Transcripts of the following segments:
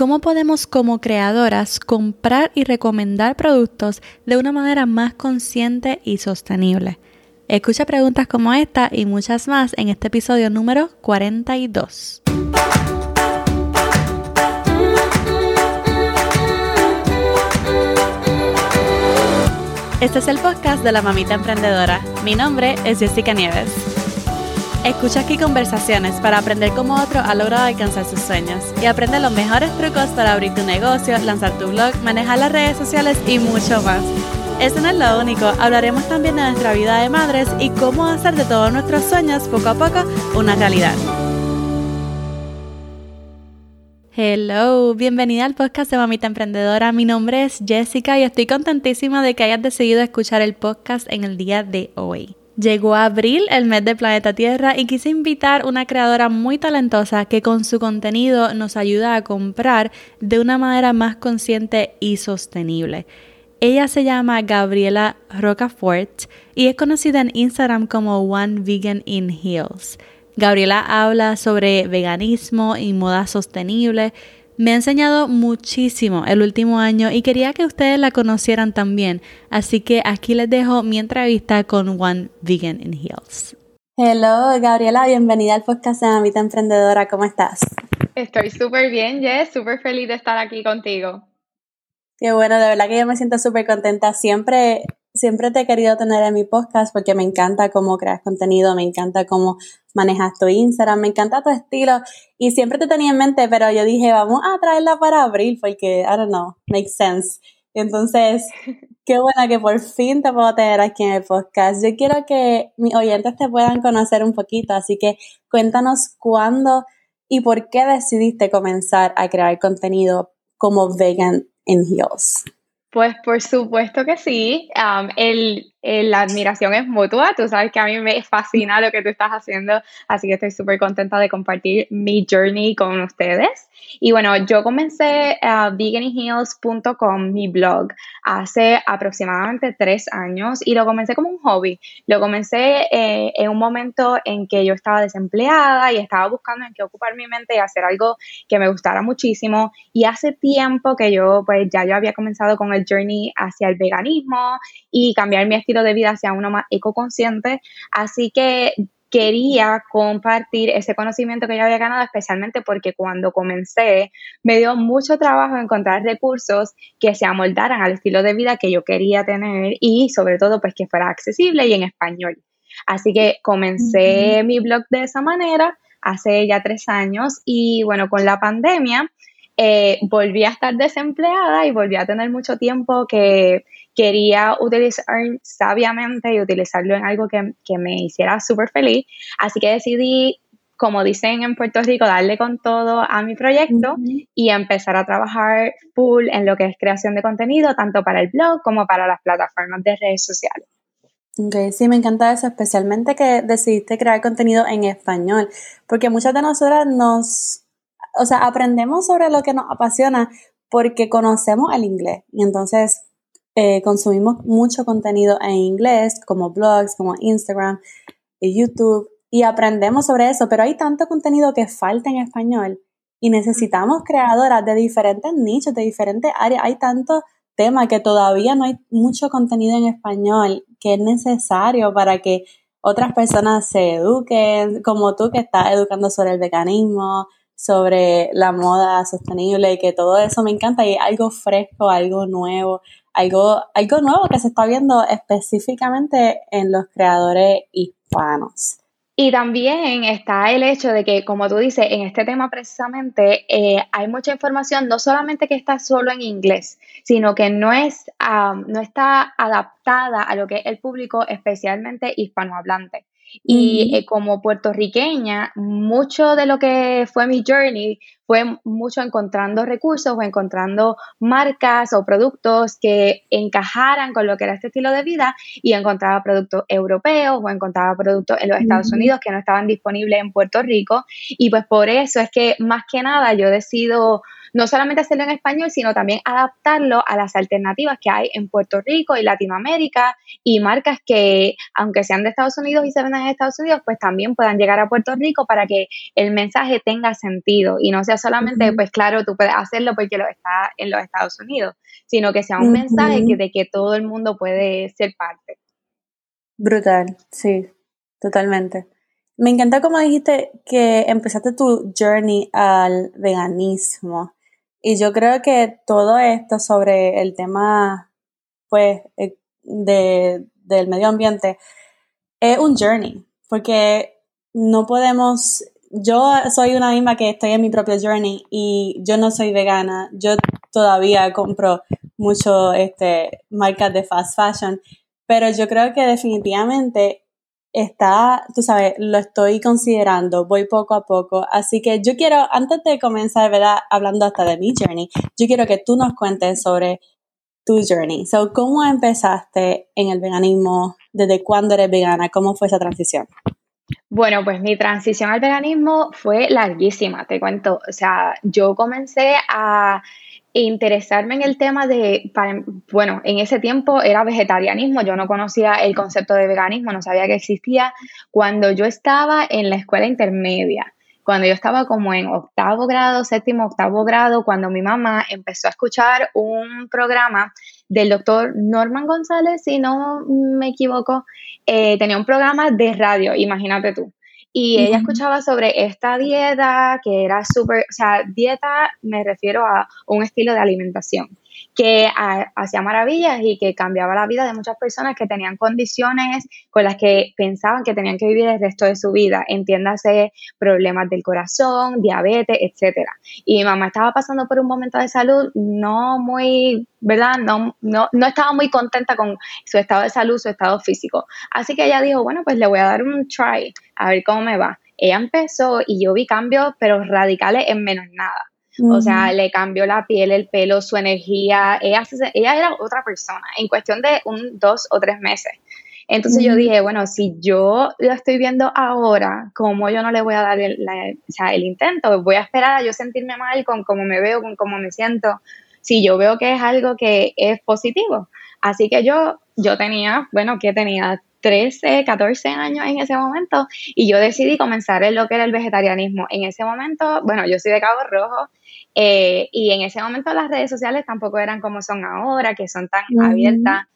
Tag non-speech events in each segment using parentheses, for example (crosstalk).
cómo podemos como creadoras comprar y recomendar productos de una manera más consciente y sostenible. Escucha preguntas como esta y muchas más en este episodio número 42. Este es el podcast de la mamita emprendedora. Mi nombre es Jessica Nieves. Escucha aquí conversaciones para aprender cómo otro ha logrado alcanzar sus sueños y aprende los mejores trucos para abrir tu negocio, lanzar tu blog, manejar las redes sociales y mucho más. Eso no es lo único, hablaremos también de nuestra vida de madres y cómo hacer de todos nuestros sueños poco a poco una realidad. Hello, bienvenida al podcast de Mamita Emprendedora. Mi nombre es Jessica y estoy contentísima de que hayas decidido escuchar el podcast en el día de hoy. Llegó abril, el mes de Planeta Tierra, y quise invitar una creadora muy talentosa que con su contenido nos ayuda a comprar de una manera más consciente y sostenible. Ella se llama Gabriela Rocafort y es conocida en Instagram como One Vegan in Heels. Gabriela habla sobre veganismo y moda sostenible. Me ha enseñado muchísimo el último año y quería que ustedes la conocieran también. Así que aquí les dejo mi entrevista con One Vegan in Heels. Hello, Gabriela, bienvenida al podcast de Mamita Emprendedora. ¿Cómo estás? Estoy súper bien, Jess, súper feliz de estar aquí contigo. Qué bueno, de verdad que yo me siento súper contenta. Siempre siempre te he querido tener en mi podcast porque me encanta cómo creas contenido, me encanta cómo manejas tu Instagram, me encanta tu estilo y siempre te tenía en mente, pero yo dije, vamos a traerla para abril porque, I don't know, makes sense. Entonces, (laughs) qué buena que por fin te puedo tener aquí en el podcast. Yo quiero que mis oyentes te puedan conocer un poquito, así que cuéntanos cuándo y por qué decidiste comenzar a crear contenido como Vegan in Heels. Pues por supuesto que sí. el, la admiración es mutua. Tú sabes que a mí me fascina lo que tú estás haciendo, así que estoy súper contenta de compartir mi journey con ustedes. Y bueno, yo comencé a veganheels.com, mi blog, hace aproximadamente tres años y lo comencé como un hobby. Lo comencé eh, en un momento en que yo estaba desempleada y estaba buscando en qué ocupar mi mente y hacer algo que me gustara muchísimo. Y hace tiempo que yo, pues ya yo había comenzado con el journey hacia el veganismo y cambiar mi estilo de vida hacia uno más ecoconsciente. Así que quería compartir ese conocimiento que yo había ganado, especialmente porque cuando comencé me dio mucho trabajo encontrar recursos que se amoldaran al estilo de vida que yo quería tener y sobre todo pues que fuera accesible y en español. Así que comencé mi blog de esa manera hace ya tres años y bueno, con la pandemia eh, volví a estar desempleada y volví a tener mucho tiempo que quería utilizar sabiamente y utilizarlo en algo que, me hiciera súper feliz. Así que decidí, como dicen en Puerto Rico, darle con todo a mi proyecto y empezar a trabajar full en lo que es creación de contenido, tanto para el blog como para las plataformas de redes sociales. Ok, sí, me encanta eso, especialmente que decidiste crear contenido en español, porque muchas de nosotras nos, o sea, aprendemos sobre lo que nos apasiona porque conocemos el inglés y entonces eh, consumimos mucho contenido en inglés, como blogs, como Instagram, y YouTube, y aprendemos sobre eso, pero hay tanto contenido que falta en español y necesitamos creadoras de diferentes nichos, de diferentes áreas. Hay tanto tema que todavía no hay mucho contenido en español que es necesario para que otras personas se eduquen, como tú que estás educando sobre el veganismo, sobre la moda sostenible y que todo eso me encanta y algo fresco, algo nuevo, algo, algo nuevo que se está viendo específicamente en los creadores hispanos. Y también está el hecho de que, como tú dices, en este tema precisamente eh, hay mucha información, no solamente que está solo en inglés, sino que no, es, no está adaptada a lo que es el público, especialmente hispanohablante. Y eh, como puertorriqueña, mucho de lo que fue mi journey fue mucho encontrando recursos o encontrando marcas o productos que encajaran con lo que era este estilo de vida y encontraba productos europeos o encontraba productos en los Estados Unidos que no estaban disponibles en Puerto Rico. Y pues por eso es que más que nada yo decido no solamente hacerlo en español, sino también adaptarlo a las alternativas que hay en Puerto Rico y Latinoamérica y marcas que, aunque sean de Estados Unidos y se vendan en Estados Unidos, pues también puedan llegar a Puerto Rico para que el mensaje tenga sentido y no sea solamente, pues claro, tú puedes hacerlo porque lo está en los Estados Unidos, sino que sea un mensaje de que todo el mundo puede ser parte. Brutal, sí, totalmente. Me encanta como dijiste que empezaste tu journey al veganismo. Y yo creo que todo esto sobre el tema, pues, eh, de, del medio ambiente es un journey. Porque no podemos, yo soy una misma que estoy en mi propio journey y yo no soy vegana. Yo todavía compro mucho este, marcas de fast fashion. Pero yo creo que definitivamente está, tú sabes, lo estoy considerando, voy poco a poco. Así que yo quiero, antes de comenzar, ¿verdad? Hablando hasta de mi journey, yo quiero que tú nos cuentes sobre tu journey. So, ¿cómo empezaste en el veganismo? ¿Desde cuándo eres vegana? ¿Cómo fue esa transición? Bueno, pues mi transición al veganismo fue larguísima, te cuento. O sea, yo comencé a interesarme en el tema de, bueno, en ese tiempo era vegetarianismo, yo no conocía el concepto de veganismo, no sabía que existía. Cuando yo estaba en la escuela intermedia, cuando yo estaba como en octavo grado, séptimo, octavo grado, cuando mi mamá empezó a escuchar un programa del doctor Norman González, si no me equivoco, eh, tenía un programa de radio, imagínate tú. Y ella escuchaba sobre esta dieta que era súper, o sea, dieta me refiero a un estilo de alimentación que hacía maravillas y que cambiaba la vida de muchas personas que tenían condiciones con las que pensaban que tenían que vivir el resto de su vida, entiéndase problemas del corazón, diabetes, etcétera. Y mi mamá estaba pasando por un momento de salud no muy, ¿verdad? No, no, no estaba muy contenta con su estado de salud, su estado físico. Así que ella dijo, bueno, pues le voy a dar un try, a ver cómo me va. Ella empezó y yo vi cambios, pero radicales en menos nada. O sea, le cambió la piel, el pelo, su energía. Ella, ella era otra persona en cuestión de un, dos o tres meses. Entonces yo dije, bueno, si yo lo estoy viendo ahora, ¿cómo yo no le voy a dar el, o sea, el intento? Voy a esperar a yo sentirme mal con cómo me veo, con cómo me siento, si yo veo que es algo que es positivo. Así que yo, yo tenía, bueno, ¿qué tenía? 13, 14 años en ese momento y yo decidí comenzar en lo que era el vegetarianismo. En ese momento, bueno, yo soy de Cabo Rojo eh, y en ese momento las redes sociales tampoco eran como son ahora, que son tan abiertas.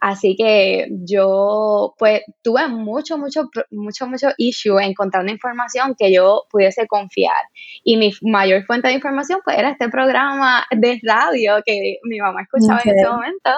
Así que yo pues tuve mucho, mucho, mucho, mucho issue encontrando información que yo pudiese confiar. Y mi mayor fuente de información pues era este programa de radio que mi mamá escuchaba en ese momento.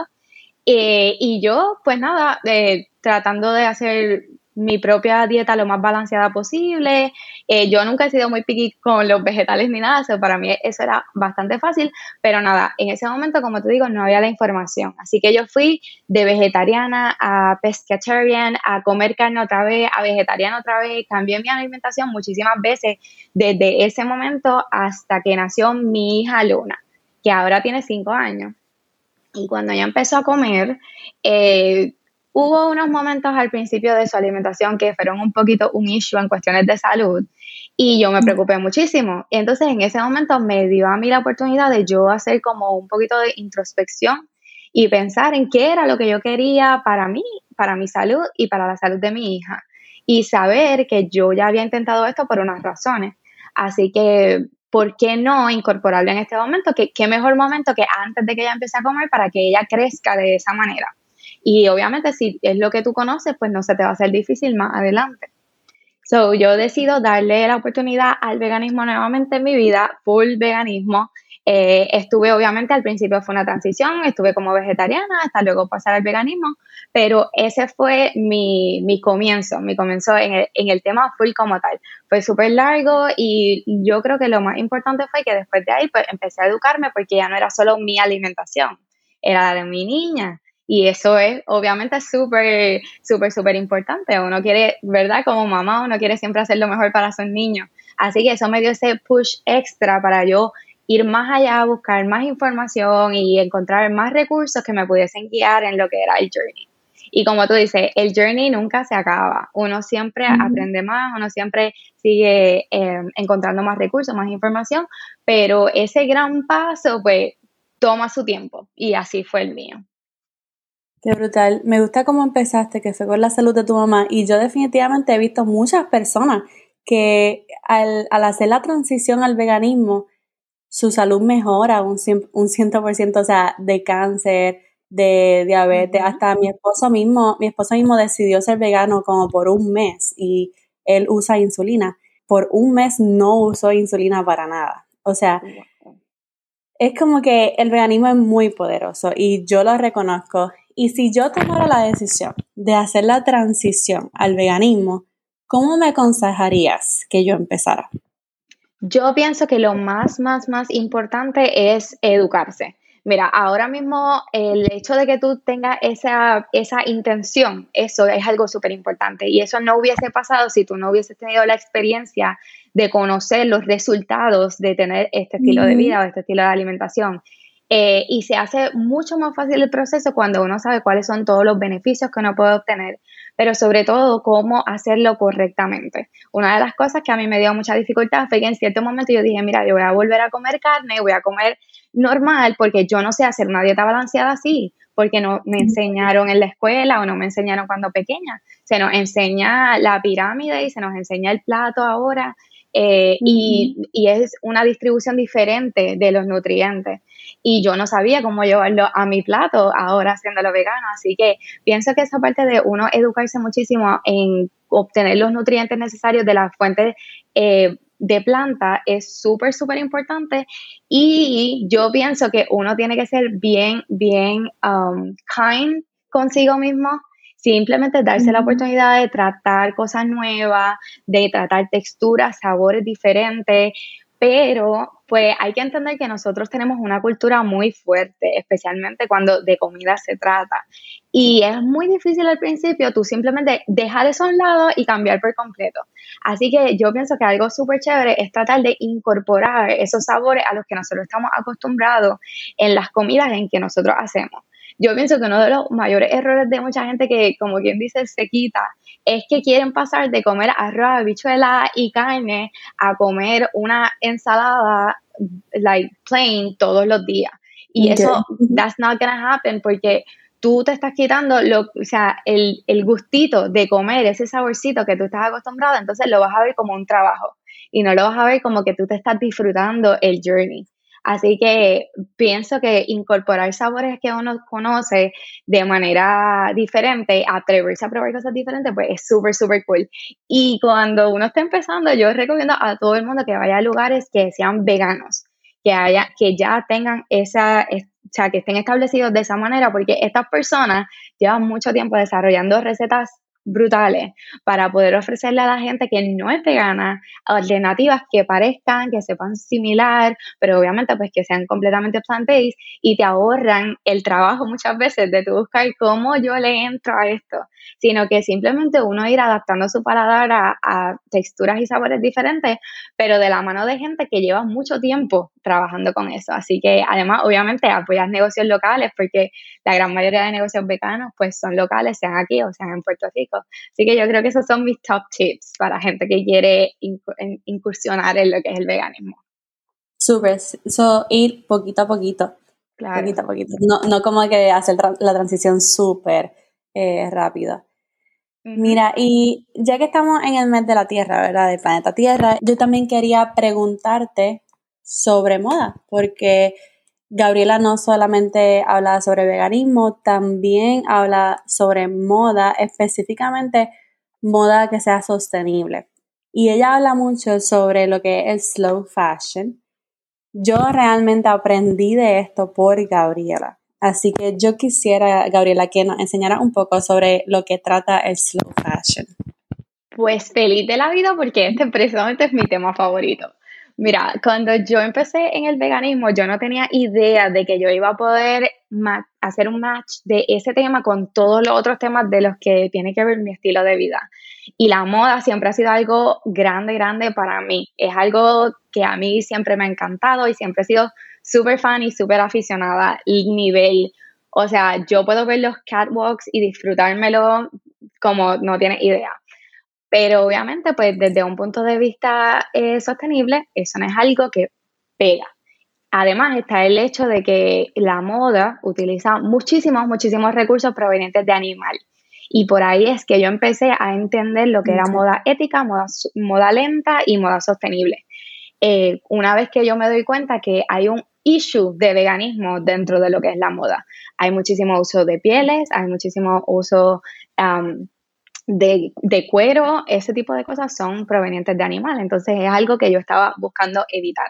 Eh, y yo pues nada, eh, tratando de hacer mi propia dieta lo más balanceada posible. Eh, yo nunca he sido muy picky con los vegetales ni nada, eso para mí eso era bastante fácil, pero nada, en ese momento, como te digo, no había la información. Así que yo fui de vegetariana a pescatarian, a comer carne otra vez, a vegetariana otra vez, cambié mi alimentación muchísimas veces desde ese momento hasta que nació mi hija Luna, que ahora tiene cinco años. Y cuando ella empezó a comer, eh, Hubo unos momentos al principio de su alimentación que fueron un poquito un issue en cuestiones de salud y yo me preocupé muchísimo. Y entonces en ese momento me dio a mí la oportunidad de yo hacer como un poquito de introspección y pensar en qué era lo que yo quería para mí, para mi salud y para la salud de mi hija. Y saber que yo ya había intentado esto por unas razones. Así que, ¿por qué no incorporarlo en este momento? ¿Qué, qué mejor momento que antes de que ella empiece a comer para que ella crezca de esa manera? Y obviamente si es lo que tú conoces, pues no se te va a hacer difícil más adelante. So, yo decido darle la oportunidad al veganismo nuevamente en mi vida, full veganismo. Eh, estuve, obviamente, al principio fue una transición, estuve como vegetariana hasta luego pasar al veganismo, pero ese fue mi, mi comienzo, mi comienzo en el, en el tema full como tal. Fue súper largo y yo creo que lo más importante fue que después de ahí pues empecé a educarme porque ya no era solo mi alimentación, era la de mi niña. Y eso es obviamente súper, súper, súper importante. Uno quiere, ¿verdad? Como mamá, uno quiere siempre hacer lo mejor para sus niños. Así que eso me dio ese push extra para yo ir más allá, buscar más información y encontrar más recursos que me pudiesen guiar en lo que era el journey. Y como tú dices, el journey nunca se acaba. Uno siempre aprende más, uno siempre sigue em, encontrando más recursos, más información, pero ese gran paso, pues, toma su tiempo. Y así fue el mío. Qué brutal. Me gusta cómo empezaste, que fue con la salud de tu mamá. Y yo definitivamente he visto muchas personas que al, hacer la transición al veganismo, su salud mejora un, un 100%, o sea, de cáncer, de diabetes, hasta mi esposo mismo, mi esposo mismo decidió ser vegano como por un mes y él usa insulina. Por un mes no usó insulina para nada. O sea, es como que el veganismo es muy poderoso y yo lo reconozco. Y si yo tomara la decisión de hacer la transición al veganismo, ¿cómo me aconsejarías que yo empezara? Yo pienso que lo más, más, más importante es educarse. Mira, ahora mismo el hecho de que tú tengas esa, esa intención, eso es algo súper importante. Y eso no hubiese pasado si tú no hubieses tenido la experiencia de conocer los resultados de tener este estilo de vida o este estilo de alimentación. Eh, y se hace mucho más fácil el proceso cuando uno sabe cuáles son todos los beneficios que uno puede obtener, pero sobre todo cómo hacerlo correctamente. Una de las cosas que a mí me dio mucha dificultad fue que en cierto momento yo dije, mira, yo voy a volver a comer carne, voy a comer normal porque yo no sé hacer una dieta balanceada así, porque no me enseñaron en la escuela o no me enseñaron cuando pequeña. Se nos enseña la pirámide y se nos enseña el plato ahora. Eh, y, y, es una distribución diferente de los nutrientes y yo no sabía cómo llevarlo a mi plato ahora haciéndolo vegano. Así que pienso que esa parte de uno educarse muchísimo en obtener los nutrientes necesarios de las fuentes eh, de planta es súper, súper importante. Y yo pienso que uno tiene que ser bien, bien um, kind consigo mismo simplemente darse la oportunidad de tratar cosas nuevas, de tratar texturas, sabores diferentes, pero pues hay que entender que nosotros tenemos una cultura muy fuerte, especialmente cuando de comida se trata. Y es muy difícil al principio tú simplemente dejar eso a un lado y cambiar por completo. Así que yo pienso que algo súper chévere es tratar de incorporar esos sabores a los que nosotros estamos acostumbrados en las comidas en que nosotros hacemos. Yo pienso que uno de los mayores errores de mucha gente que, como quien dice, se quita, es que quieren pasar de comer arroz, bichuela y carne a comer una ensalada like plain todos los días. Y eso, that's not gonna happen porque tú te estás quitando lo, o sea, el, el gustito de comer, ese saborcito que tú estás acostumbrado, entonces lo vas a ver como un trabajo y no lo vas a ver como que tú te estás disfrutando el journey. Así que pienso que incorporar sabores que uno conoce de manera diferente, atreverse a probar cosas diferentes, pues es súper, súper cool. Y cuando uno está empezando, yo recomiendo a todo el mundo que vaya a lugares que sean veganos, que haya, que ya tengan esa, o sea, que estén establecidos de esa manera, porque estas personas llevan mucho tiempo desarrollando recetas brutales para poder ofrecerle a la gente que no es vegana alternativas que parezcan, que sepan similar, pero obviamente pues que sean completamente plant-based y te ahorran el trabajo muchas veces de tu buscar cómo yo le entro a esto, sino que simplemente uno ir adaptando su paladar a texturas y sabores diferentes, pero de la mano de gente que lleva mucho tiempo trabajando con eso. Así que además obviamente apoyas negocios locales porque la gran mayoría de negocios veganos pues son locales, sean aquí o sean en Puerto Rico. Así que yo creo que esos son mis top tips para gente que quiere incursionar en lo que es el veganismo. Súper, eso ir poquito a poquito. Claro. Poquito a poquito. No, no como que hacer la transición súper eh, rápida. Mira, y ya que estamos en el mes de la Tierra, ¿verdad? Del planeta Tierra, yo también quería preguntarte sobre moda, porque Gabriela no solamente habla sobre veganismo, también habla sobre moda, específicamente moda que sea sostenible. Y ella habla mucho sobre lo que es slow fashion. Yo realmente aprendí de esto por Gabriela. Así que yo quisiera, Gabriela, que nos enseñara un poco sobre lo que trata el slow fashion. Pues feliz de la vida porque este precisamente es mi tema favorito. Mira, cuando yo empecé en el veganismo, yo no tenía idea de que yo iba a poder hacer un match de ese tema con todos los otros temas de los que tiene que ver mi estilo de vida. Y la moda siempre ha sido algo grande, grande para mí. Es algo que a mí siempre me ha encantado y siempre he sido súper fan y súper aficionada. El nivel O sea, yo puedo ver los catwalks y disfrutármelo como no tienes idea. Pero obviamente, pues desde un punto de vista eh, sostenible, eso no es algo que pega. Además está el hecho de que la moda utiliza muchísimos, muchísimos recursos provenientes de animal. Y por ahí es que yo empecé a entender lo que era moda ética, moda, moda lenta y moda sostenible. Eh, una vez que yo me doy cuenta que hay un issue de veganismo dentro de lo que es la moda. Hay muchísimo uso de pieles, hay muchísimo uso de, de, cuero, ese tipo de cosas son provenientes de animales. Entonces es algo que yo estaba buscando evitar.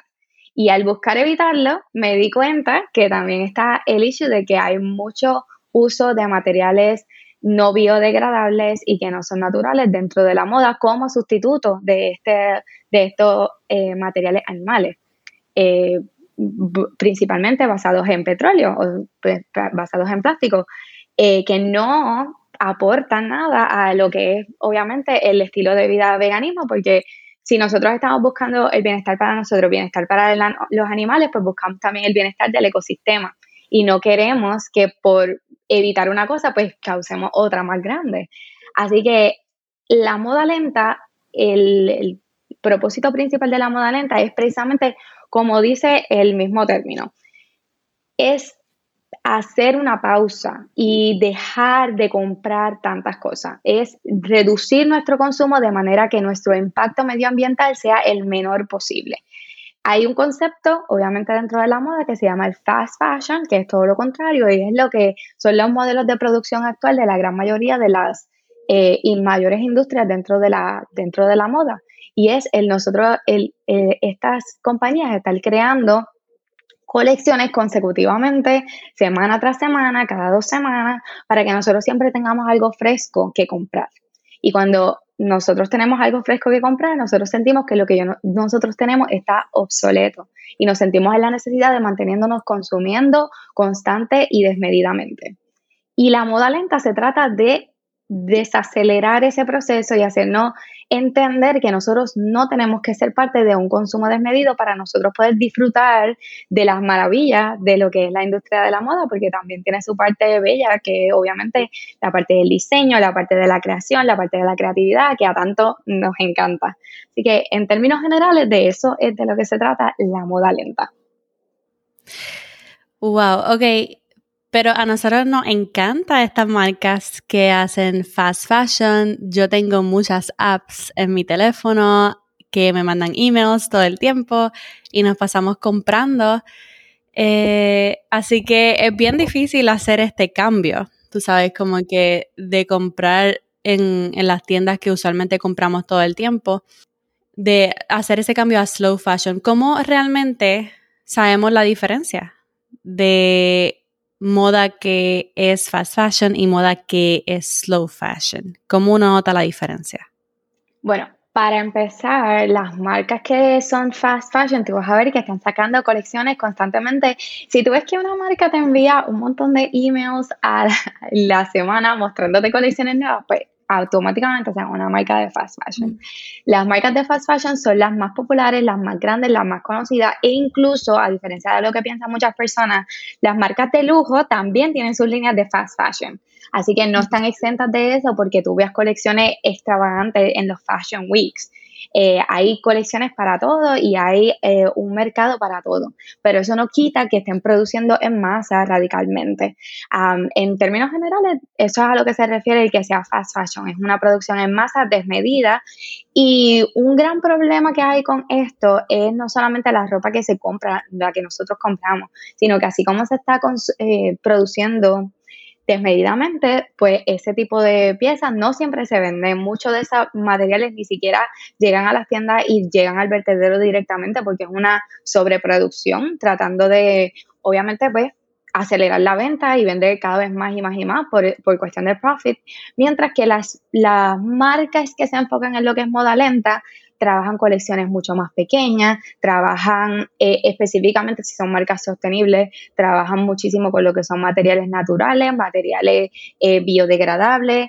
Y al buscar evitarlo, me di cuenta que también está el issue de que hay mucho uso de materiales no biodegradables y que no son naturales dentro de la moda como sustituto de, este, de estos eh, materiales animales, eh, principalmente basados en petróleo o pues, basados en plástico, eh, que no aportan nada a lo que es obviamente el estilo de vida veganismo, porque si nosotros estamos buscando el bienestar para nosotros, bienestar para los animales, pues buscamos también el bienestar del ecosistema y no queremos que por evitar una cosa, pues causemos otra más grande. Así que la moda lenta, el, propósito principal de la moda lenta es precisamente, como dice el mismo término, es hacer una pausa y dejar de comprar tantas cosas. Es reducir nuestro consumo de manera que nuestro impacto medioambiental sea el menor posible. Hay un concepto, obviamente, dentro de la moda que se llama el fast fashion, que es todo lo contrario y es lo que son los modelos de producción actual de la gran mayoría de las eh, mayores industrias dentro de la, dentro de la moda. Y es el nosotros, eh, estas compañías están creando colecciones consecutivamente, semana tras semana, cada dos semanas, para que nosotros siempre tengamos algo fresco que comprar. Y cuando nosotros tenemos algo fresco que comprar, nosotros sentimos que lo que nosotros tenemos está obsoleto y nos sentimos en la necesidad de manteniéndonos consumiendo constante y desmedidamente. Y la moda lenta se trata de desacelerar ese proceso y hacernos entender que nosotros no tenemos que ser parte de un consumo desmedido para nosotros poder disfrutar de las maravillas de lo que es la industria de la moda, porque también tiene su parte bella, que obviamente la parte del diseño, la parte de la creación, la parte de la creatividad, que a tanto nos encanta. Así que en términos generales, de eso es de lo que se trata la moda lenta. Wow, ok. Pero a nosotros nos encanta estas marcas que hacen fast fashion. Yo tengo muchas apps en mi teléfono que me mandan emails todo el tiempo y nos pasamos comprando. Eh, así que es bien difícil hacer este cambio. Tú sabes, como que de comprar en, en las tiendas que usualmente compramos todo el tiempo, de hacer ese cambio a slow fashion. ¿Cómo realmente sabemos la diferencia de moda que es fast fashion y moda que es slow fashion? ¿Cómo uno nota la diferencia? Bueno, para empezar, las marcas que son fast fashion, tú vas a ver que están sacando colecciones constantemente. Si tú ves que una marca te envía un montón de emails a la semana mostrándote colecciones nuevas, pues automáticamente sean una marca de fast fashion. Las marcas de fast fashion son las más populares, las más grandes, las más conocidas e incluso, a diferencia de lo que piensan muchas personas, las marcas de lujo también tienen sus líneas de fast fashion. Así que no están exentas de eso porque tú veas colecciones extravagantes en los Fashion Weeks. Eh, hay colecciones para todo y hay eh, un mercado para todo, pero eso no quita que estén produciendo en masa radicalmente. en términos generales, eso es a lo que se refiere el que sea fast fashion, es una producción en masa desmedida y un gran problema que hay con esto es no solamente la ropa que se compra, la que nosotros compramos, sino que así como se está eh, produciendo desmedidamente, pues ese tipo de piezas no siempre se venden. Muchos de esos materiales ni siquiera llegan a las tiendas y llegan al vertedero directamente porque es una sobreproducción, tratando de, obviamente, pues acelerar la venta y vender cada vez más y más y más por, por cuestión de profit, mientras que las, las marcas que se enfocan en lo que es moda lenta trabajan colecciones mucho más pequeñas, trabajan eh, específicamente si son marcas sostenibles, trabajan muchísimo con lo que son materiales naturales, materiales eh, biodegradables,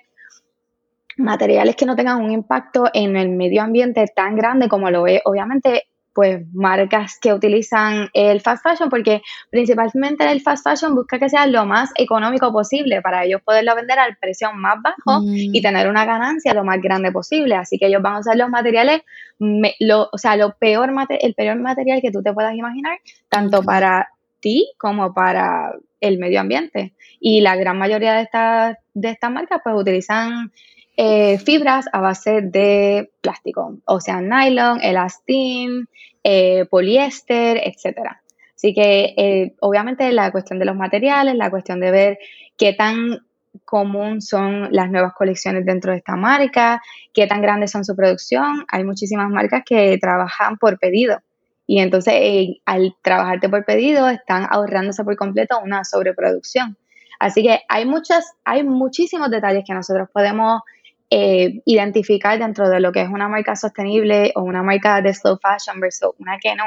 materiales que no tengan un impacto en el medio ambiente tan grande como lo es obviamente pues marcas que utilizan el fast fashion porque principalmente el fast fashion busca que sea lo más económico posible para ellos poderlo vender al precio más bajo mm. y tener una ganancia lo más grande posible. Así que ellos van a usar los materiales, lo, o sea, lo peor el peor material que tú te puedas imaginar, tanto para ti como para el medio ambiente. Y la gran mayoría de estas de estas marcas pues utilizan eh, fibras a base de plástico, o sea, nylon, elastín, eh, poliéster, etcétera. Así que eh, obviamente la cuestión de los materiales, la cuestión de ver qué tan común son las nuevas colecciones dentro de esta marca, qué tan grandes son su producción. Hay muchísimas marcas que trabajan por pedido y entonces al trabajarte por pedido están ahorrándose por completo una sobreproducción. Así que hay muchas, hay muchísimos detalles que nosotros podemos eh, identificar dentro de lo que es una marca sostenible o una marca de slow fashion versus una que no,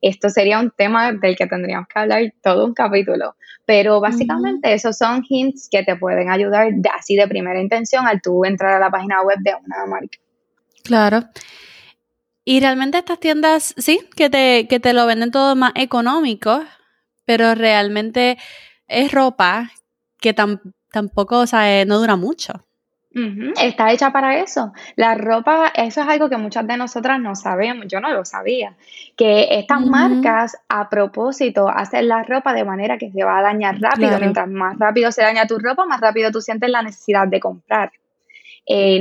esto sería un tema del que tendríamos que hablar todo un capítulo. Pero básicamente esos son hints que te pueden ayudar así de primera intención al tú entrar a la página web de una marca. Claro. Y realmente estas tiendas, sí, que te, que te lo venden todo más económico, pero realmente es ropa que tampoco, o sea, eh, no dura mucho. Está hecha para eso. La ropa, eso es algo que muchas de nosotras no sabemos, yo no lo sabía, que estas marcas a propósito hacen la ropa de manera que se va a dañar rápido. Mientras más rápido se daña tu ropa, más rápido tú sientes la necesidad de comprar. Eh,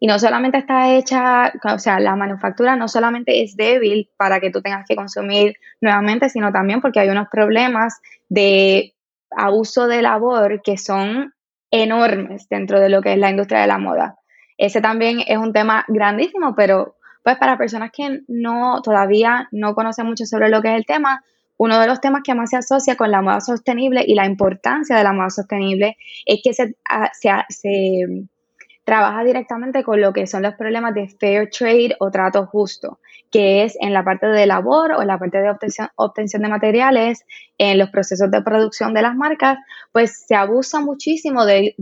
y no solamente está hecha, o sea, la manufactura no solamente es débil para que tú tengas que consumir nuevamente, sino también porque hay unos problemas de abuso de labor que son enormes dentro de lo que es la industria de la moda. Ese también es un tema grandísimo, pero pues para personas que no todavía no conocen mucho sobre lo que es el tema, uno de los temas que más se asocia con la moda sostenible y la importancia de la moda sostenible es que se, ah, se, se trabaja directamente con lo que son los problemas de fair trade o trato justo, que es en la parte de labor o en la parte de obtención, obtención de materiales, en los procesos de producción de las marcas, pues se abusa muchísimo del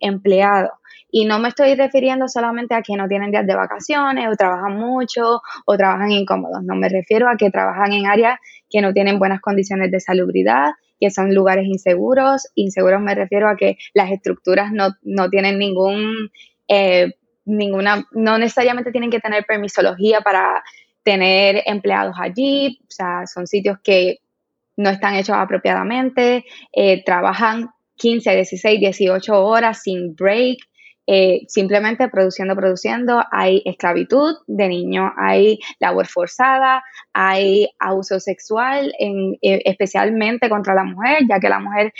empleado. Y no me estoy refiriendo solamente a que no tienen días de vacaciones o trabajan mucho o trabajan incómodos. No me refiero a que trabajan en áreas que no tienen buenas condiciones de salubridad, que son lugares inseguros. Inseguros me refiero a que las estructuras no, tienen ningún, eh, ninguna, no necesariamente tienen que tener permisología para tener empleados allí, o sea, son sitios que no están hechos apropiadamente, eh, trabajan 15, 16, 18 horas sin break, eh, simplemente produciendo, produciendo, hay esclavitud de niños, hay labor forzada, hay abuso sexual, eh, especialmente contra la mujer, ya que la mujer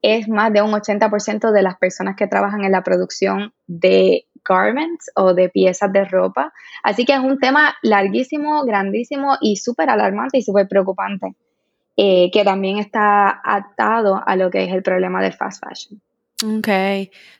es más de un 80% de las personas que trabajan en la producción de garments o de piezas de ropa. Así que es un tema larguísimo, grandísimo y súper alarmante y súper preocupante, eh, que también está atado a lo que es el problema del fast fashion. Ok.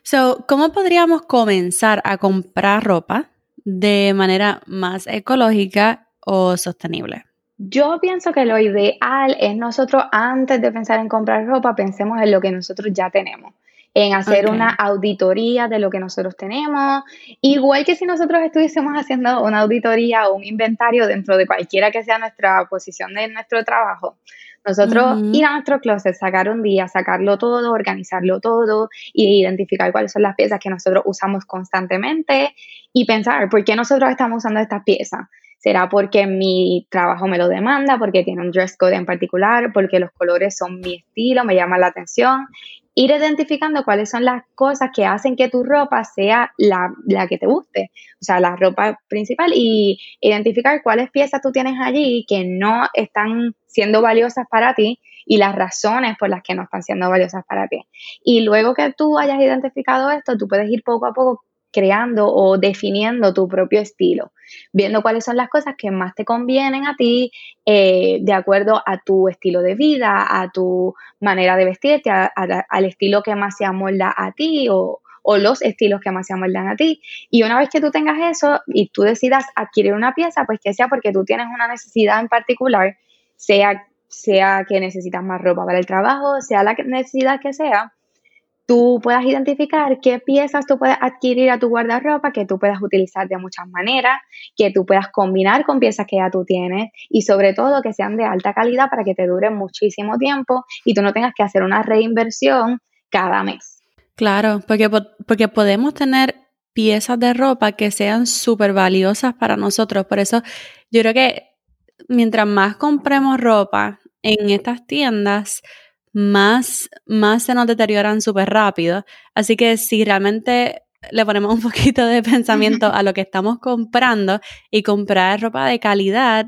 So, ¿cómo podríamos comenzar a comprar ropa de manera más ecológica o sostenible? Yo pienso que lo ideal es nosotros antes de pensar en comprar ropa, pensemos en lo que nosotros ya tenemos, en hacer una auditoría de lo que nosotros tenemos, igual que si nosotros estuviésemos haciendo una auditoría o un inventario dentro de cualquiera que sea nuestra posición de nuestro trabajo. Nosotros ir a nuestro closet, sacar un día, sacarlo todo, organizarlo todo y identificar cuáles son las piezas que nosotros usamos constantemente y pensar por qué nosotros estamos usando estas piezas. ¿Será porque mi trabajo me lo demanda, porque tiene un dress code en particular, porque los colores son mi estilo, me llaman la atención? Ir identificando cuáles son las cosas que hacen que tu ropa sea la, la, que te guste, o sea, la ropa principal y identificar cuáles piezas tú tienes allí que no están siendo valiosas para ti y las razones por las que no están siendo valiosas para ti. Y luego que tú hayas identificado esto, tú puedes ir poco a poco creando o definiendo tu propio estilo, viendo cuáles son las cosas que más te convienen a ti eh, de acuerdo a tu estilo de vida, a tu manera de vestirte, al estilo que más se amolda a ti o, o los estilos que más se amoldan a ti. Y una vez que tú tengas eso y tú decidas adquirir una pieza, pues que sea porque tú tienes una necesidad en particular, sea, sea que necesitas más ropa para el trabajo, sea la necesidad que sea, tú puedas identificar qué piezas tú puedes adquirir a tu guardarropa que tú puedas utilizar de muchas maneras, que tú puedas combinar con piezas que ya tú tienes y sobre todo que sean de alta calidad para que te duren muchísimo tiempo y tú no tengas que hacer una reinversión cada mes. Claro, porque, porque podemos tener piezas de ropa que sean súper valiosas para nosotros. Por eso yo creo que mientras más compremos ropa en estas tiendas, más, más se nos deterioran súper rápido. Así que si realmente le ponemos un (laughs) poquito de pensamiento a lo que estamos comprando y comprar ropa de calidad,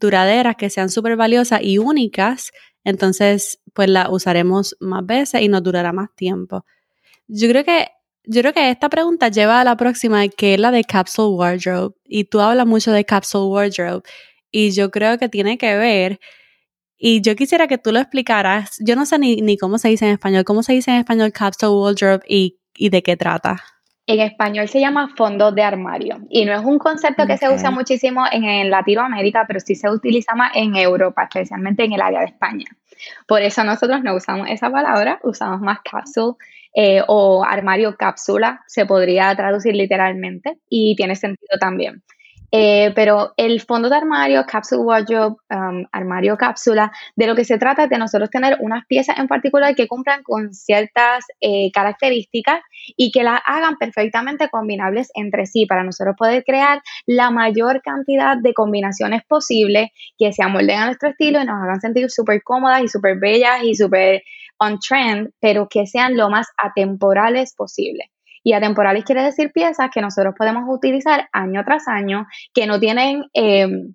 duraderas, que sean súper valiosas y únicas, entonces pues la usaremos más veces y nos durará más tiempo. Yo creo que yo creo que esta pregunta lleva a la próxima, que es la de capsule wardrobe. Y tú hablas mucho de capsule wardrobe. Y yo creo que tiene que ver y yo quisiera que tú lo explicaras. Yo no sé ni, cómo se dice en español. ¿Cómo se dice en español capsule wardrobe y, de qué trata? En español se llama fondo de armario y no es un concepto que se usa muchísimo en, Latinoamérica, pero sí se utiliza más en Europa, especialmente en el área de España. Por eso nosotros no usamos esa palabra, usamos más capsule eh, o armario cápsula, se podría traducir literalmente y tiene sentido también. Eh, pero el fondo de armario, capsule wardrobe, um, armario cápsula, de lo que se trata es de nosotros tener unas piezas en particular que cumplan con ciertas eh, características y que las hagan perfectamente combinables entre sí para nosotros poder crear la mayor cantidad de combinaciones posibles que se amolden a nuestro estilo y nos hagan sentir súper cómodas y súper bellas y súper on trend, pero que sean lo más atemporales posible. Y atemporales quiere decir piezas que nosotros podemos utilizar año tras año, que no tienen em,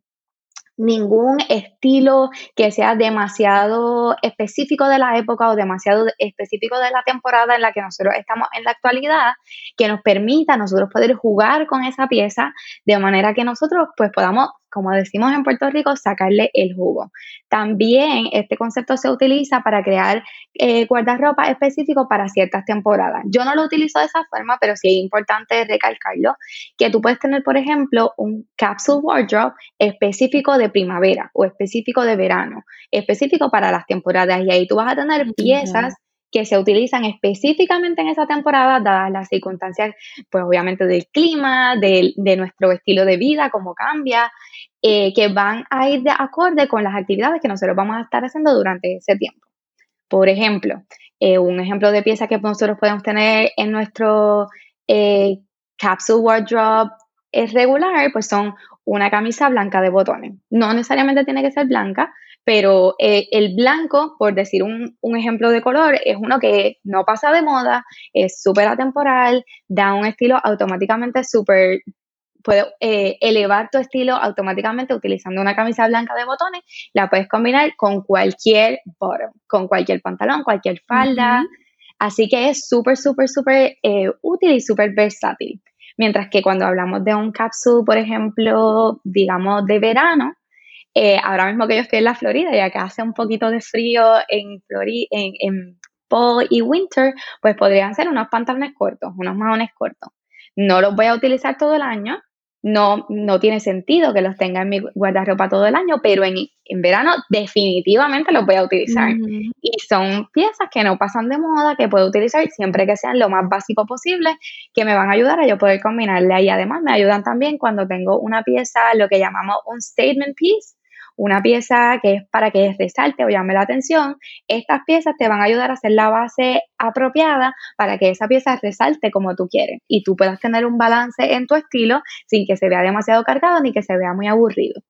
ningún estilo que sea demasiado específico de la época o demasiado específico de la temporada en la que nosotros estamos en la actualidad, que nos permita nosotros poder jugar con esa pieza de manera que nosotros pues podamos como decimos en Puerto Rico, sacarle el jugo. También este concepto se utiliza para crear eh, guardarropa específico para ciertas temporadas. Yo no lo utilizo de esa forma, pero sí es importante recalcarlo, que tú puedes tener, por ejemplo, un capsule wardrobe específico de primavera o específico de verano, específico para las temporadas y ahí tú vas a tener piezas que se utilizan específicamente en esa temporada, dadas las circunstancias, pues obviamente del clima, de, nuestro estilo de vida, cómo cambia, eh, que van a ir de acorde con las actividades que nosotros vamos a estar haciendo durante ese tiempo. Por ejemplo, eh, un ejemplo de pieza que nosotros podemos tener en nuestro eh, capsule wardrobe regular, pues son una camisa blanca de botones. No necesariamente tiene que ser blanca, pero eh, el blanco, por decir un, ejemplo de color, es uno que no pasa de moda, es súper atemporal, da un estilo automáticamente súper, puede eh, elevar tu estilo automáticamente utilizando una camisa blanca de botones, la puedes combinar con cualquier bottom, con cualquier pantalón, cualquier falda, así que es súper, súper, súper eh, útil y súper versátil. Mientras que cuando hablamos de un capsule, por ejemplo, digamos de verano, eh, ahora mismo que yo estoy en la Florida y acá hace un poquito de frío en, Florida, en, en fall y winter, pues podrían ser unos pantalones cortos, unos maones cortos. No los voy a utilizar todo el año, no, no tiene sentido que los tenga en mi guardarropa todo el año, pero en, verano definitivamente los voy a utilizar. Y son piezas que no pasan de moda, que puedo utilizar siempre que sean lo más básico posible, que me van a ayudar a yo poder combinarle. Y además me ayudan también cuando tengo una pieza, lo que llamamos un statement piece, una pieza que es para que resalte o llame la atención, estas piezas te van a ayudar a hacer la base apropiada para que esa pieza resalte como tú quieres y tú puedas tener un balance en tu estilo sin que se vea demasiado cargado ni que se vea muy aburrido.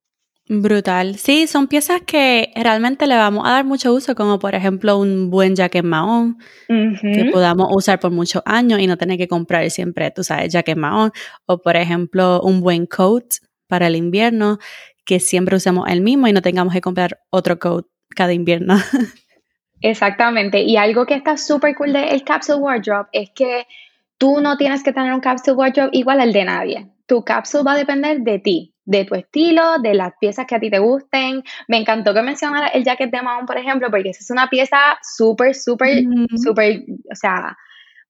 Brutal. Sí, son piezas que realmente le vamos a dar mucho uso, como por ejemplo un buen jacket mahón, que podamos usar por muchos años y no tener que comprar siempre, tú sabes, jacket mahón, o por ejemplo un buen coat para el invierno, que siempre usemos el mismo y no tengamos que comprar otro coat cada invierno. (laughs) Exactamente. Y algo que está súper cool del capsule wardrobe es que tú no tienes que tener un capsule wardrobe igual al de nadie. Tu capsule va a depender de ti, de tu estilo, de las piezas que a ti te gusten. Me encantó que mencionara el jacket de Mahon, por ejemplo, porque esa es una pieza súper, súper, súper, o sea,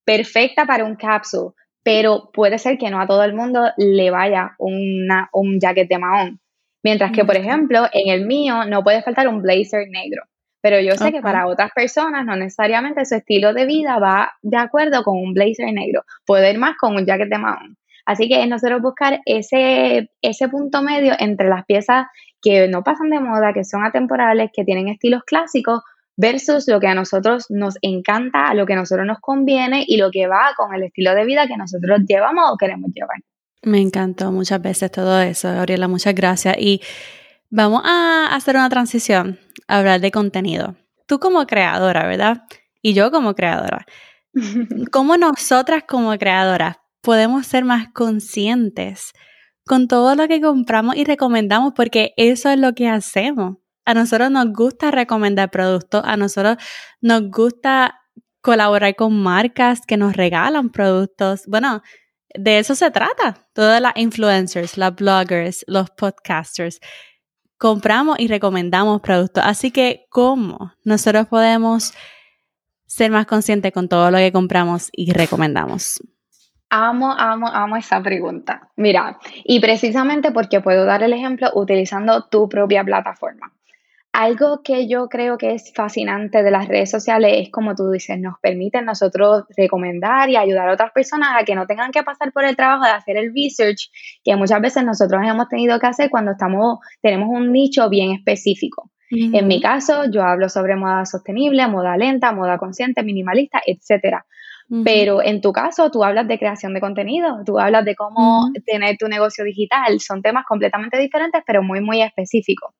perfecta para un capsule. Pero puede ser que no a todo el mundo le vaya una, un jacket de Mahon. Mientras que, por ejemplo, en el mío no puede faltar un blazer negro. pero yo sé que para otras personas no necesariamente su estilo de vida va de acuerdo con un blazer negro, puede ir más con un jacket de mahón. Así que es nosotros buscar ese, ese punto medio entre las piezas que no pasan de moda, que son atemporales, que tienen estilos clásicos, versus lo que a nosotros nos encanta, a lo que a nosotros nos conviene y lo que va con el estilo de vida que nosotros llevamos o queremos llevar. Me encantó muchas veces todo eso, Gabriela, muchas gracias. Y vamos a hacer una transición, a hablar de contenido. Tú como creadora, ¿verdad? Y yo como creadora. (laughs) ¿Cómo nosotras como creadoras podemos ser más conscientes con todo lo que compramos y recomendamos? Porque eso es lo que hacemos. A nosotros nos gusta recomendar productos, a nosotros nos gusta colaborar con marcas que nos regalan productos. Bueno, de eso se trata. Todas las influencers, las bloggers, los podcasters. Compramos y recomendamos productos. Así que, ¿cómo nosotros podemos ser más conscientes con todo lo que compramos y recomendamos? Amo, amo, amo esa pregunta. Mira, y precisamente porque puedo dar el ejemplo utilizando tu propia plataforma. Algo que yo creo que es fascinante de las redes sociales es como tú dices, nos permiten nosotros recomendar y ayudar a otras personas a que no tengan que pasar por el trabajo de hacer el research que muchas veces nosotros hemos tenido que hacer cuando estamos tenemos un nicho bien específico. En mi caso, yo hablo sobre moda sostenible, moda lenta, moda consciente, minimalista, etcétera. Pero en tu caso, tú hablas de creación de contenido, tú hablas de cómo tener tu negocio digital. Son temas completamente diferentes, pero muy, muy específicos.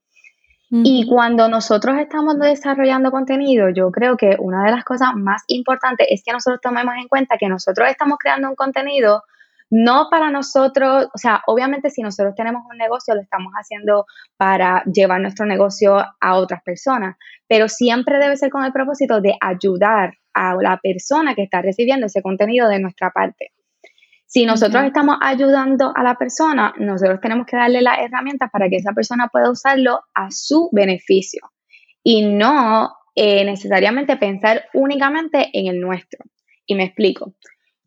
Y cuando nosotros estamos desarrollando contenido, yo creo que una de las cosas más importantes es que nosotros tomemos en cuenta que nosotros estamos creando un contenido no para nosotros, o sea, obviamente si nosotros tenemos un negocio, lo estamos haciendo para llevar nuestro negocio a otras personas, pero siempre debe ser con el propósito de ayudar a la persona que está recibiendo ese contenido de nuestra parte. Si nosotros estamos ayudando a la persona, nosotros tenemos que darle las herramientas para que esa persona pueda usarlo a su beneficio y no eh, necesariamente pensar únicamente en el nuestro. Y me explico.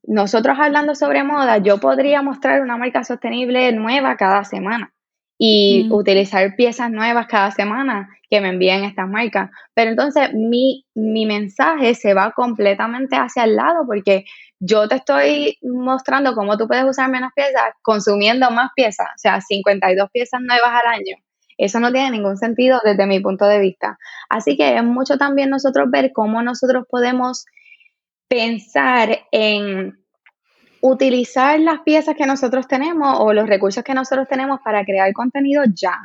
Nosotros hablando sobre moda, yo podría mostrar una marca sostenible nueva cada semana y utilizar piezas nuevas cada semana que me envíen estas marcas. Pero entonces mi, mi mensaje se va completamente hacia el lado porque yo te estoy mostrando cómo tú puedes usar menos piezas consumiendo más piezas, o sea, 52 piezas nuevas al año. Eso no tiene ningún sentido desde mi punto de vista. Así que es mucho también nosotros ver cómo nosotros podemos pensar en utilizar las piezas que nosotros tenemos o los recursos que nosotros tenemos para crear contenido ya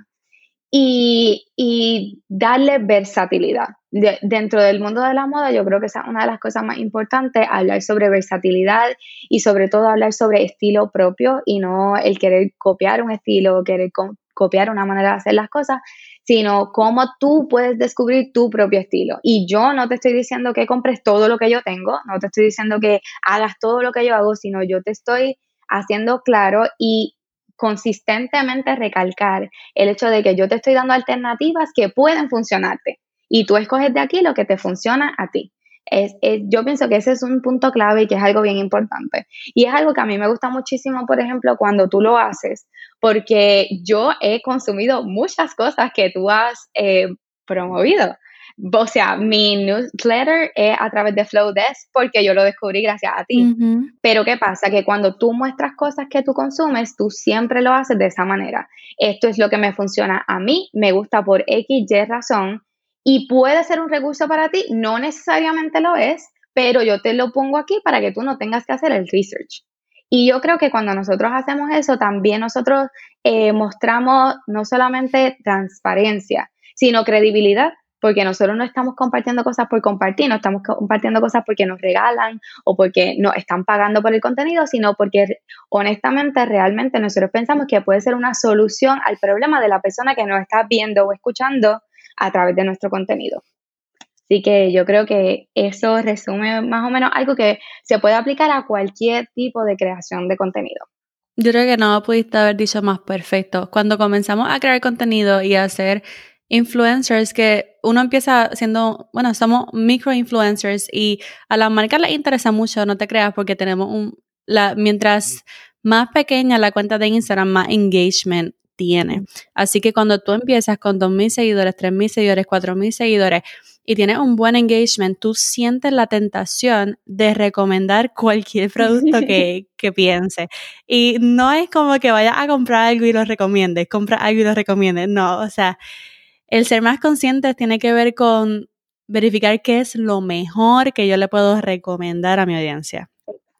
y, darle versatilidad. dentro del mundo de la moda, yo creo que esa es una de las cosas más importantes, hablar sobre versatilidad y sobre todo hablar sobre estilo propio y no el querer copiar un estilo, querer copiar una manera de hacer las cosas, sino cómo tú puedes descubrir tu propio estilo. Y yo no te estoy diciendo que compres todo lo que yo tengo, no te estoy diciendo que hagas todo lo que yo hago, sino yo te estoy haciendo claro y consistentemente recalcar el hecho de que yo te estoy dando alternativas que pueden funcionarte y tú escoges de aquí lo que te funciona a ti. Es, yo pienso que ese es un punto clave y que es algo bien importante. Y es algo que a mí me gusta muchísimo, por ejemplo, cuando tú lo haces, porque yo he consumido muchas cosas que tú has eh, promovido. O sea, mi newsletter es a través de Flowdesk porque yo lo descubrí gracias a ti. Pero ¿qué pasa? Que cuando tú muestras cosas que tú consumes, tú siempre lo haces de esa manera. Esto es lo que me funciona a mí, me gusta por X, Y razón y puede ser un recurso para ti, no necesariamente lo es, pero yo te lo pongo aquí para que tú no tengas que hacer el research. Y yo creo que cuando nosotros hacemos eso, también nosotros eh, mostramos no solamente transparencia, sino credibilidad porque nosotros no estamos compartiendo cosas por compartir, no estamos compartiendo cosas porque nos regalan o porque nos están pagando por el contenido, sino porque honestamente, realmente nosotros pensamos que puede ser una solución al problema de la persona que nos está viendo o escuchando a través de nuestro contenido. Así que yo creo que eso resume más o menos algo que se puede aplicar a cualquier tipo de creación de contenido. Yo creo que no pudiste haber dicho más perfecto. Cuando comenzamos a crear contenido y a hacer influencers que uno empieza siendo, bueno, somos micro influencers y a las marcas les interesa mucho, no te creas, porque tenemos un, la, mientras más pequeña la cuenta de Instagram, más engagement tiene. Así que cuando tú empiezas con 2.000 seguidores, 3.000 seguidores, 4.000 seguidores y tienes un buen engagement, tú sientes la tentación de recomendar (laughs) cualquier producto que, (laughs) que pienses. Y no es como que vayas a comprar algo y lo recomiendes, compra algo y lo recomiendes. No, o sea, el ser más consciente tiene que ver con verificar qué es lo mejor que yo le puedo recomendar a mi audiencia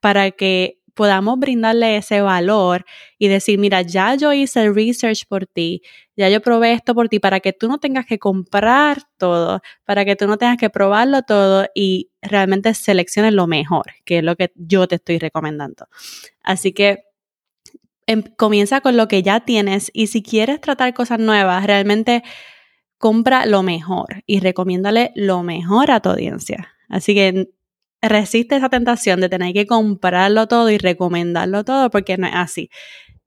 para que podamos brindarle ese valor y decir, mira, ya yo hice research por ti, ya yo probé esto por ti, para que tú no tengas que comprar todo, para que tú no tengas que probarlo todo y realmente selecciones lo mejor, que es lo que yo te estoy recomendando. Así que em, comienza con lo que ya tienes y si quieres tratar cosas nuevas, realmente compra lo mejor y recomiéndale lo mejor a tu audiencia. Así que resiste esa tentación de tener que comprarlo todo y recomendarlo todo porque no es así.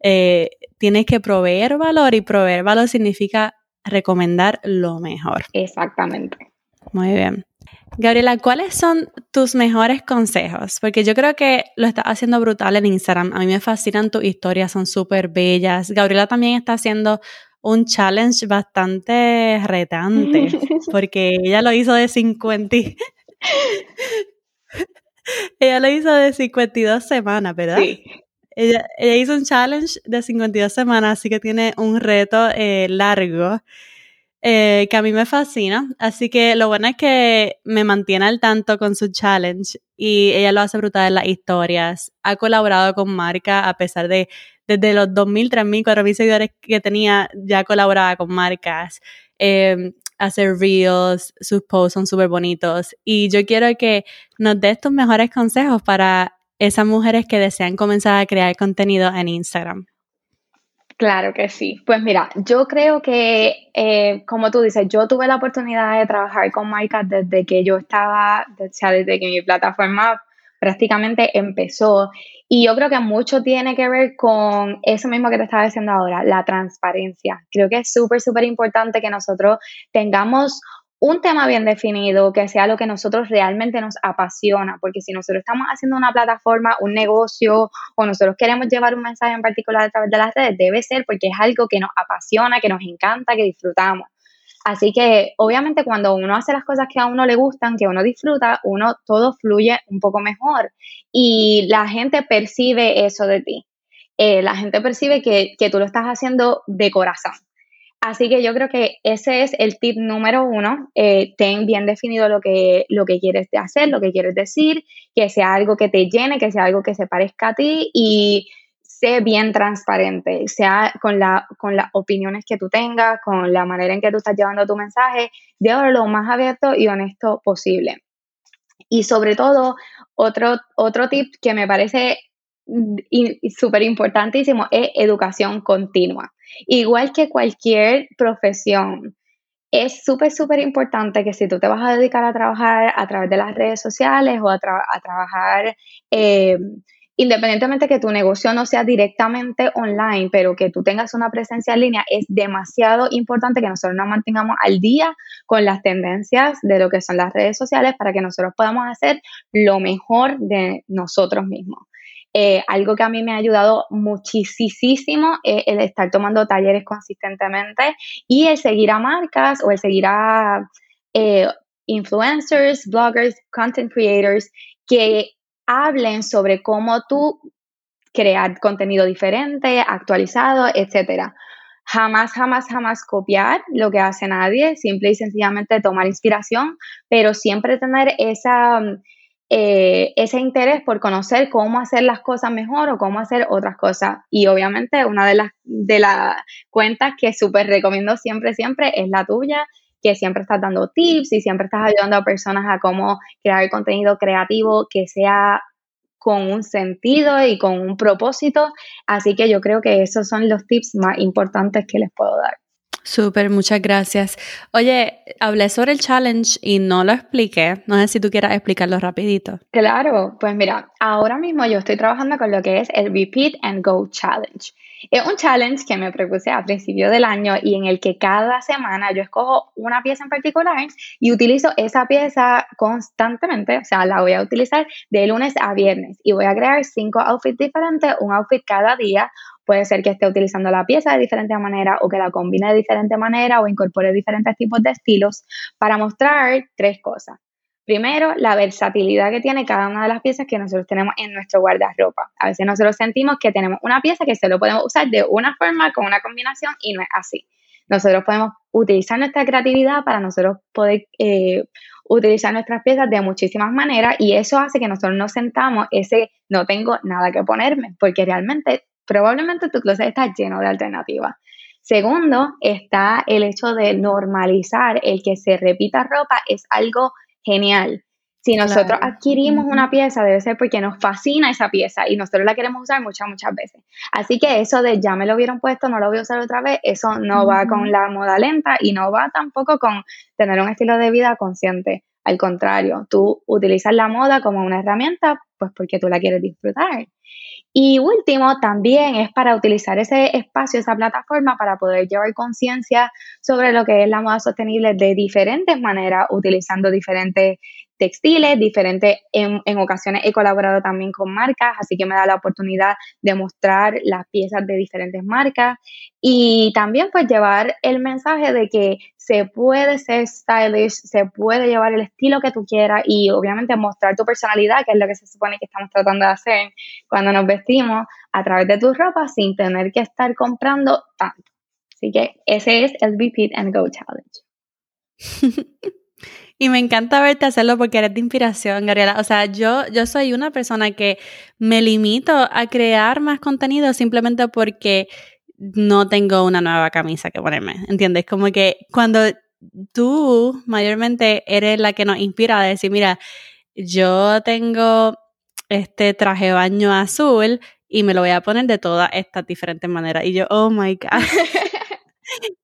Eh, tienes que proveer valor y proveer valor significa recomendar lo mejor. Exactamente. Muy bien. Gabriela, ¿cuáles son tus mejores consejos? Porque yo creo que lo estás haciendo brutal en Instagram. A mí me fascinan tus historias, son súper bellas. Gabriela también está haciendo un challenge bastante retante, (laughs) porque ella lo hizo de 50, (laughs) ella lo hizo de 52 semanas, ¿verdad? Sí. Ella, hizo un challenge de 52 semanas, así que tiene un reto eh, largo eh, que a mí me fascina. Así que lo bueno es que me mantiene al tanto con su challenge y ella lo hace brutal en las historias. Ha colaborado con marca a pesar de desde los 2.000, 3.000, 4.000 seguidores que tenía, ya colaboraba con marcas. Eh, hacer reels, sus posts son súper bonitos. Y yo quiero que nos des tus mejores consejos para esas mujeres que desean comenzar a crear contenido en Instagram. Claro que sí. Pues mira, yo creo que, eh, como tú dices, yo tuve la oportunidad de trabajar con marcas desde que yo estaba, o sea, desde que mi plataforma prácticamente empezó. Y yo creo que mucho tiene que ver con eso mismo que te estaba diciendo ahora, la transparencia. Creo que es súper, súper importante que nosotros tengamos un tema bien definido, que sea lo que nosotros realmente nos apasiona, porque si nosotros estamos haciendo una plataforma, un negocio, o nosotros queremos llevar un mensaje en particular a través de las redes, debe ser porque es algo que nos apasiona, que nos encanta, que disfrutamos. Así que obviamente cuando uno hace las cosas que a uno le gustan, que uno disfruta, uno todo fluye un poco mejor y la gente percibe eso de ti. Eh, la gente percibe que, tú lo estás haciendo de corazón. Así que yo creo que ese es el tip número uno. Eh, ten bien definido lo que, lo que quieres hacer, lo que quieres decir, que sea algo que te llene, que sea algo que se parezca a ti y sé bien transparente, sea con, la, con las opiniones que tú tengas, con la manera en que tú estás llevando tu mensaje, de lo más abierto y honesto posible. Y sobre todo, otro, otro tip que me parece súper importantísimo es educación continua. Igual que cualquier profesión, es súper, súper importante que si tú te vas a dedicar a trabajar a través de las redes sociales o a, a trabajar eh, independientemente que tu negocio no sea directamente online, pero que tú tengas una presencia en línea, es demasiado importante que nosotros nos mantengamos al día con las tendencias de lo que son las redes sociales para que nosotros podamos hacer lo mejor de nosotros mismos. Eh, algo que a mí me ha ayudado muchísimo es el estar tomando talleres consistentemente y el seguir a marcas o el seguir a eh, influencers, bloggers, content creators que hablen sobre cómo tú crear contenido diferente, actualizado, etcétera. Jamás, jamás, jamás copiar lo que hace nadie, simple y sencillamente tomar inspiración, pero siempre tener esa, eh, ese interés por conocer cómo hacer las cosas mejor o cómo hacer otras cosas. Y obviamente una de las, de las cuentas que súper recomiendo siempre, siempre es la tuya, que siempre estás dando tips y siempre estás ayudando a personas a cómo crear contenido creativo que sea con un sentido y con un propósito. Así que yo creo que esos son los tips más importantes que les puedo dar. Súper, muchas gracias. Oye, hablé sobre el challenge y no lo expliqué. No sé si tú quieras explicarlo rapidito. Claro, pues mira, ahora mismo yo estoy trabajando con lo que es el Repeat and Go Challenge. Es un challenge que me propuse a principio del año y en el que cada semana yo escojo una pieza en particular y utilizo esa pieza constantemente, o sea, la voy a utilizar de lunes a viernes y voy a crear cinco outfits diferentes, un outfit cada día, puede ser que esté utilizando la pieza de diferente manera o que la combine de diferente manera o incorpore diferentes tipos de estilos para mostrar tres cosas. Primero, la versatilidad que tiene cada una de las piezas que nosotros tenemos en nuestro guardarropa. A veces nosotros sentimos que tenemos una pieza que solo podemos usar de una forma con una combinación y no es así. Nosotros podemos utilizar nuestra creatividad para nosotros poder eh, utilizar nuestras piezas de muchísimas maneras y eso hace que nosotros nos sentamos ese no tengo nada que ponerme, porque realmente probablemente tu closet está lleno de alternativas. Segundo, está el hecho de normalizar el que se repita ropa, es algo genial. Si nosotros adquirimos una pieza, debe ser porque nos fascina esa pieza y nosotros la queremos usar muchas, muchas veces. Así que eso de ya me lo hubieron puesto, no lo voy a usar otra vez, eso no va con la moda lenta y no va tampoco con tener un estilo de vida consciente. Al contrario, tú utilizas la moda como una herramienta, pues porque tú la quieres disfrutar. Y último, también es para utilizar ese espacio, esa plataforma para poder llevar conciencia sobre lo que es la moda sostenible de diferentes maneras, utilizando diferentes textiles, diferentes, en, en, ocasiones he colaborado también con marcas, así que me da la oportunidad de mostrar las piezas de diferentes marcas y también pues llevar el mensaje de que se puede ser stylish, se puede llevar el estilo que tú quieras y obviamente mostrar tu personalidad, que es lo que se supone que estamos tratando de hacer cuando nos vestimos a través de tu ropa sin tener que estar comprando tanto. Así que ese es el Repeat and Go Challenge. (laughs) Y me encanta verte hacerlo porque eres de inspiración, Gabriela. O sea, yo, yo soy una persona que me limito a crear más contenido simplemente porque no tengo una nueva camisa que ponerme. ¿Entiendes? Como que cuando tú mayormente eres la que nos inspira a decir, mira, yo tengo este traje baño azul y me lo voy a poner de todas estas diferentes maneras. Y yo, oh my God. (laughs)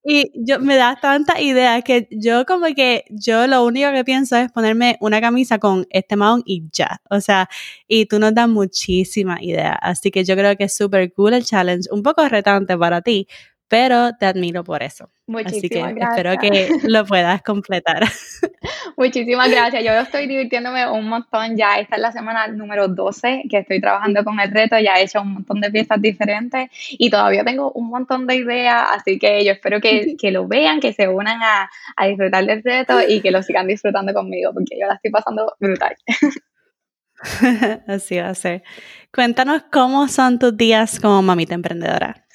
Y yo me da tanta idea que yo como que yo lo único que pienso es ponerme una camisa con este mahón y ya. O sea, y tú nos das muchísima idea. Así que yo creo que es súper cool el challenge, un poco retante para ti, pero te admiro por eso. Así que espero que (laughs) lo puedas completar. Muchísimas gracias. Yo estoy divirtiéndome un montón. Ya esta es la semana número 12 que estoy trabajando con el reto. Ya he hecho un montón de piezas diferentes y todavía tengo un montón de ideas. Así que yo espero que, (laughs) que lo vean, que se unan a, a disfrutar del reto y que lo sigan disfrutando conmigo porque yo la estoy pasando brutal. (laughs) Así va a ser. Cuéntanos cómo son tus días como mamita emprendedora.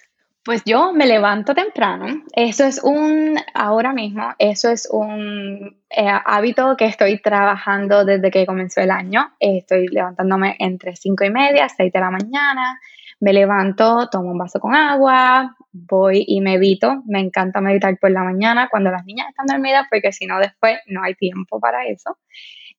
Pues yo me levanto temprano. Eso es un, ahora mismo, eso es un eh, hábito que estoy trabajando desde que comenzó el año. estoy levantándome entre 5 y media, 6 de la mañana. Me levanto, tomo un vaso con agua, voy y medito. Me encanta meditar por la mañana cuando las niñas están dormidas porque si no después no hay tiempo para eso.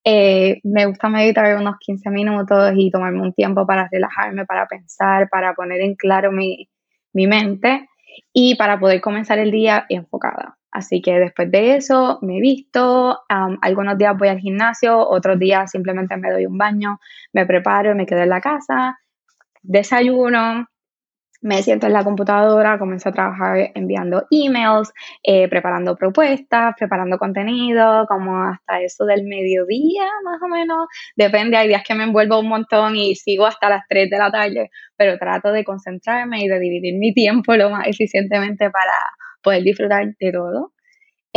Eh, me gusta meditar unos 15 minutos y tomarme un tiempo para relajarme, para pensar, para poner en claro mi, mi mente y para poder comenzar el día enfocada. Así que después de eso me visto, algunos días voy al gimnasio, otros días simplemente me doy un baño, me preparo me quedo en la casa, desayuno, me siento en la computadora, comienzo a trabajar enviando emails, eh, preparando propuestas, preparando contenido, como hasta eso del mediodía, más o menos. Depende, hay días que me envuelvo un montón y sigo hasta las 3 de la tarde, pero trato de concentrarme y de dividir mi tiempo lo más eficientemente para poder disfrutar de todo.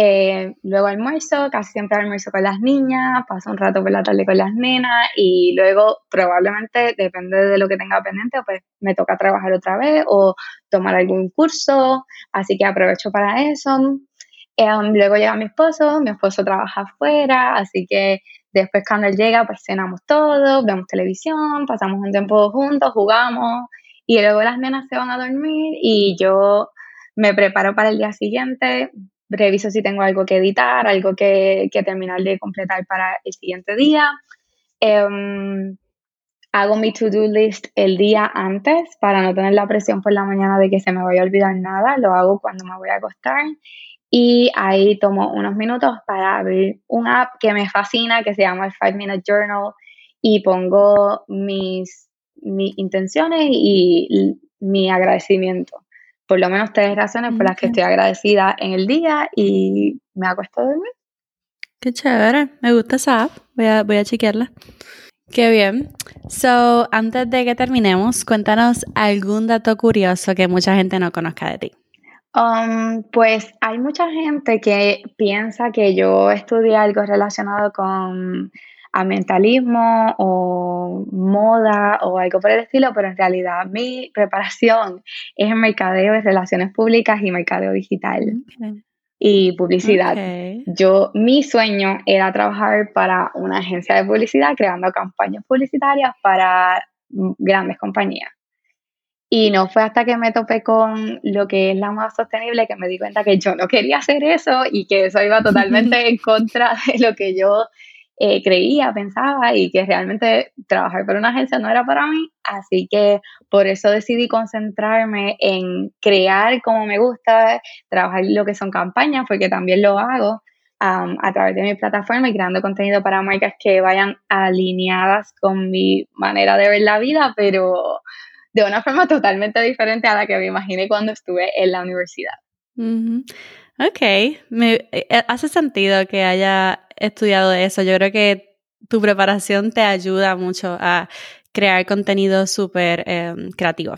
Eh, luego almuerzo, casi siempre almuerzo con las niñas, paso un rato por la tarde con las nenas y luego probablemente, depende de lo que tenga pendiente, pues me toca trabajar otra vez o tomar algún curso, así que aprovecho para eso. Eh, luego llega mi esposo, mi esposo trabaja afuera, así que después cuando él llega, pues cenamos todos, vemos televisión, pasamos un tiempo juntos, jugamos y luego las nenas se van a dormir y yo me preparo para el día siguiente, reviso si tengo algo que editar, algo que, terminar de completar para el siguiente día. Em, hago mi to-do list el día antes para no tener la presión por la mañana de que se me vaya a olvidar nada. Lo hago cuando me voy a acostar. Y ahí tomo unos minutos para abrir un app que me fascina, que se llama el 5 Minute Journal, y pongo mis, mis intenciones y mi agradecimiento por lo menos tres razones por las que estoy agradecida en el día y me acuesto a dormir. Qué chévere, me gusta esa app, voy a, voy a chequearla. Qué bien. So, antes de que terminemos, cuéntanos algún dato curioso que mucha gente no conozca de ti. Um, pues hay mucha gente que piensa que yo estudié algo relacionado con ambientalismo o moda o algo por el estilo, pero en realidad mi preparación es en mercadeo de relaciones públicas y mercadeo digital y publicidad. Yo, mi sueño era trabajar para una agencia de publicidad creando campañas publicitarias para grandes compañías. Y no fue hasta que me topé con lo que es la moda sostenible que me di cuenta que yo no quería hacer eso y que eso iba totalmente (laughs) en contra de lo que yo eh, creía, pensaba y que realmente trabajar para una agencia no era para mí. Así que por eso decidí concentrarme en crear como me gusta, trabajar lo que son campañas, porque también lo hago a través de mi plataforma y creando contenido para marcas que vayan alineadas con mi manera de ver la vida, pero de una forma totalmente diferente a la que me imaginé cuando estuve en la universidad. Ok, me, eh, hace sentido que haya estudiado eso. Yo creo que tu preparación te ayuda mucho a crear contenido súper em, creativo.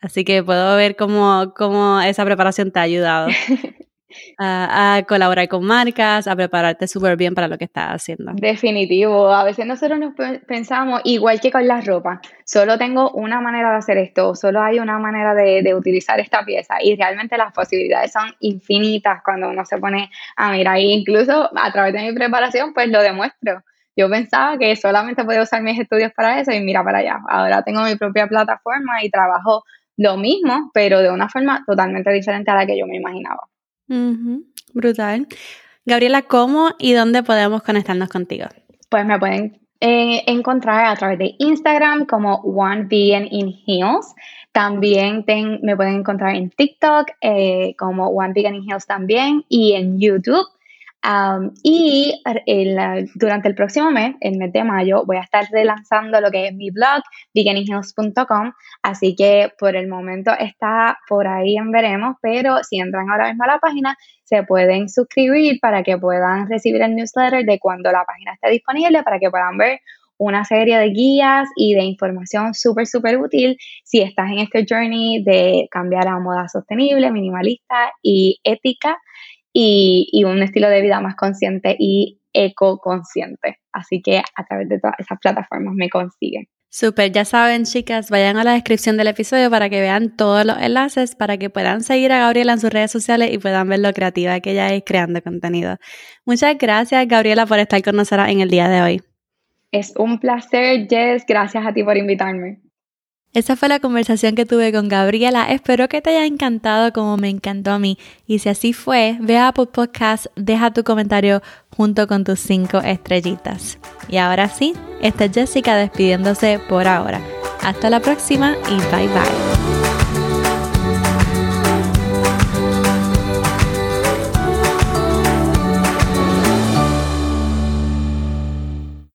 Así que puedo ver cómo, cómo esa preparación te ha ayudado. (laughs) a, colaborar con marcas, a prepararte súper bien para lo que estás haciendo. Definitivo, a veces nosotros nos pensamos igual que con la ropa, solo tengo una manera de hacer esto, solo hay una manera de, de utilizar esta pieza y realmente las posibilidades son infinitas cuando uno se pone a mirar, e incluso a través de mi preparación pues lo demuestro. Yo pensaba que solamente podía usar mis estudios para eso y mira para allá. Ahora tengo mi propia plataforma y trabajo lo mismo, pero de una forma totalmente diferente a la que yo me imaginaba. Brutal. Gabriela, ¿cómo y dónde podemos conectarnos contigo? Pues me pueden eh, encontrar a través de Instagram como One Vegan in Heels. También me pueden encontrar en TikTok eh, como One Vegan in Heels también y en YouTube y durante el próximo mes, el mes de mayo, voy a estar relanzando lo que es mi blog, veganinghills.com. Así que por el momento está por ahí en veremos, pero si entran ahora mismo a la página, se pueden suscribir para que puedan recibir el newsletter de cuando la página esté disponible, para que puedan ver una serie de guías y de información súper, súper útil si estás en este journey de cambiar a moda sostenible, minimalista y ética y, un estilo de vida más consciente y eco-consciente. Así que a través de todas esas plataformas me consiguen. Súper, ya saben chicas, vayan a la descripción del episodio para que vean todos los enlaces, para que puedan seguir a Gabriela en sus redes sociales y puedan ver lo creativa que ella es creando contenido. Muchas gracias Gabriela por estar con nosotros en el día de hoy. Es un placer, Jess, gracias a ti por invitarme. Esa fue la conversación que tuve con Gabriela. Espero que te haya encantado como me encantó a mí. Y si así fue, ve a Apple Podcast, deja tu comentario junto con tus cinco estrellitas. Y ahora sí, esta es Jessica despidiéndose por ahora. Hasta la próxima y bye bye.